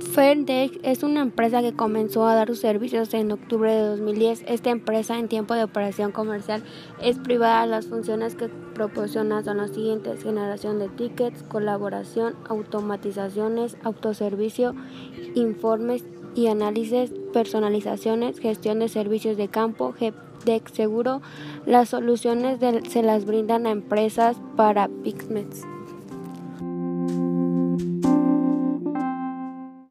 FairDeck es una empresa que comenzó a dar sus servicios en octubre de 2010. Esta empresa en tiempo de operación comercial es privada. Las funciones que proporciona son las siguientes: generación de tickets, colaboración, automatizaciones, autoservicio, informes y análisis, personalizaciones, gestión de servicios de campo, FairDeck Seguro. Las soluciones se las brindan a empresas para PICMES.